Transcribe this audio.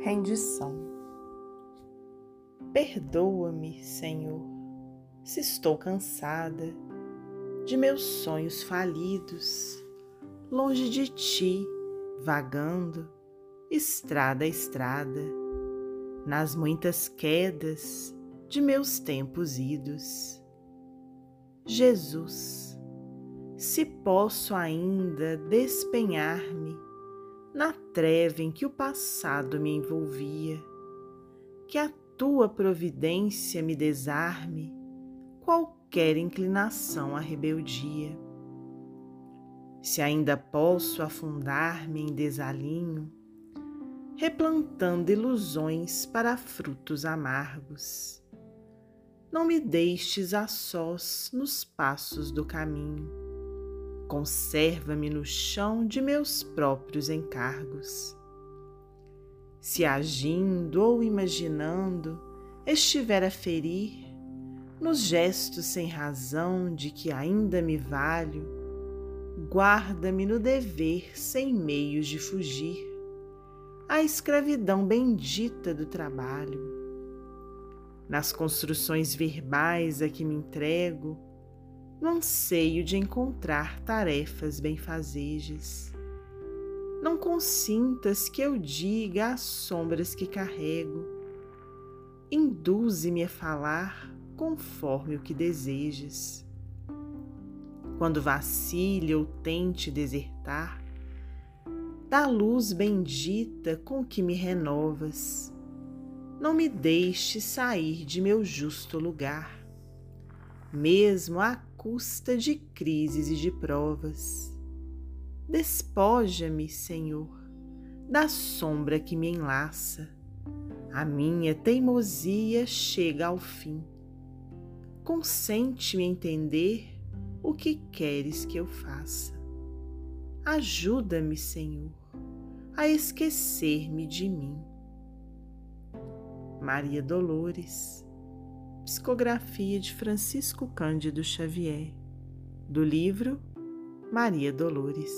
Rendição. Perdoa-me, Senhor, se estou cansada de meus sonhos falidos, longe de ti, vagando, estrada a estrada, nas muitas quedas de meus tempos idos. Jesus, se posso ainda despenhar-me na treva em que o passado me envolvia, que a tua providência me desarme qualquer inclinação à rebeldia. Se ainda posso afundar-me em desalinho, replantando ilusões para frutos amargos. Não me deixes a sós nos passos do caminho conserva-me no chão de meus próprios encargos. Se agindo ou imaginando estiver a ferir, nos gestos sem razão de que ainda me valho, guarda-me no dever sem meios de fugir, a escravidão bendita do trabalho. Nas construções verbais a que me entrego, no anseio de encontrar tarefas benfazejas. Não consintas que eu diga as sombras que carrego. Induze-me a falar conforme o que desejas. Quando vacile ou tente desertar, da luz bendita com que me renovas, não me deixe sair de meu justo lugar, mesmo a custa de crises e de provas. Despoja-me, Senhor, da sombra que me enlaça. A minha teimosia chega ao fim. Consente-me entender o que queres que eu faça. Ajuda-me, Senhor, a esquecer-me de mim. Maria Dolores Psicografia de Francisco Cândido Xavier, do livro Maria Dolores.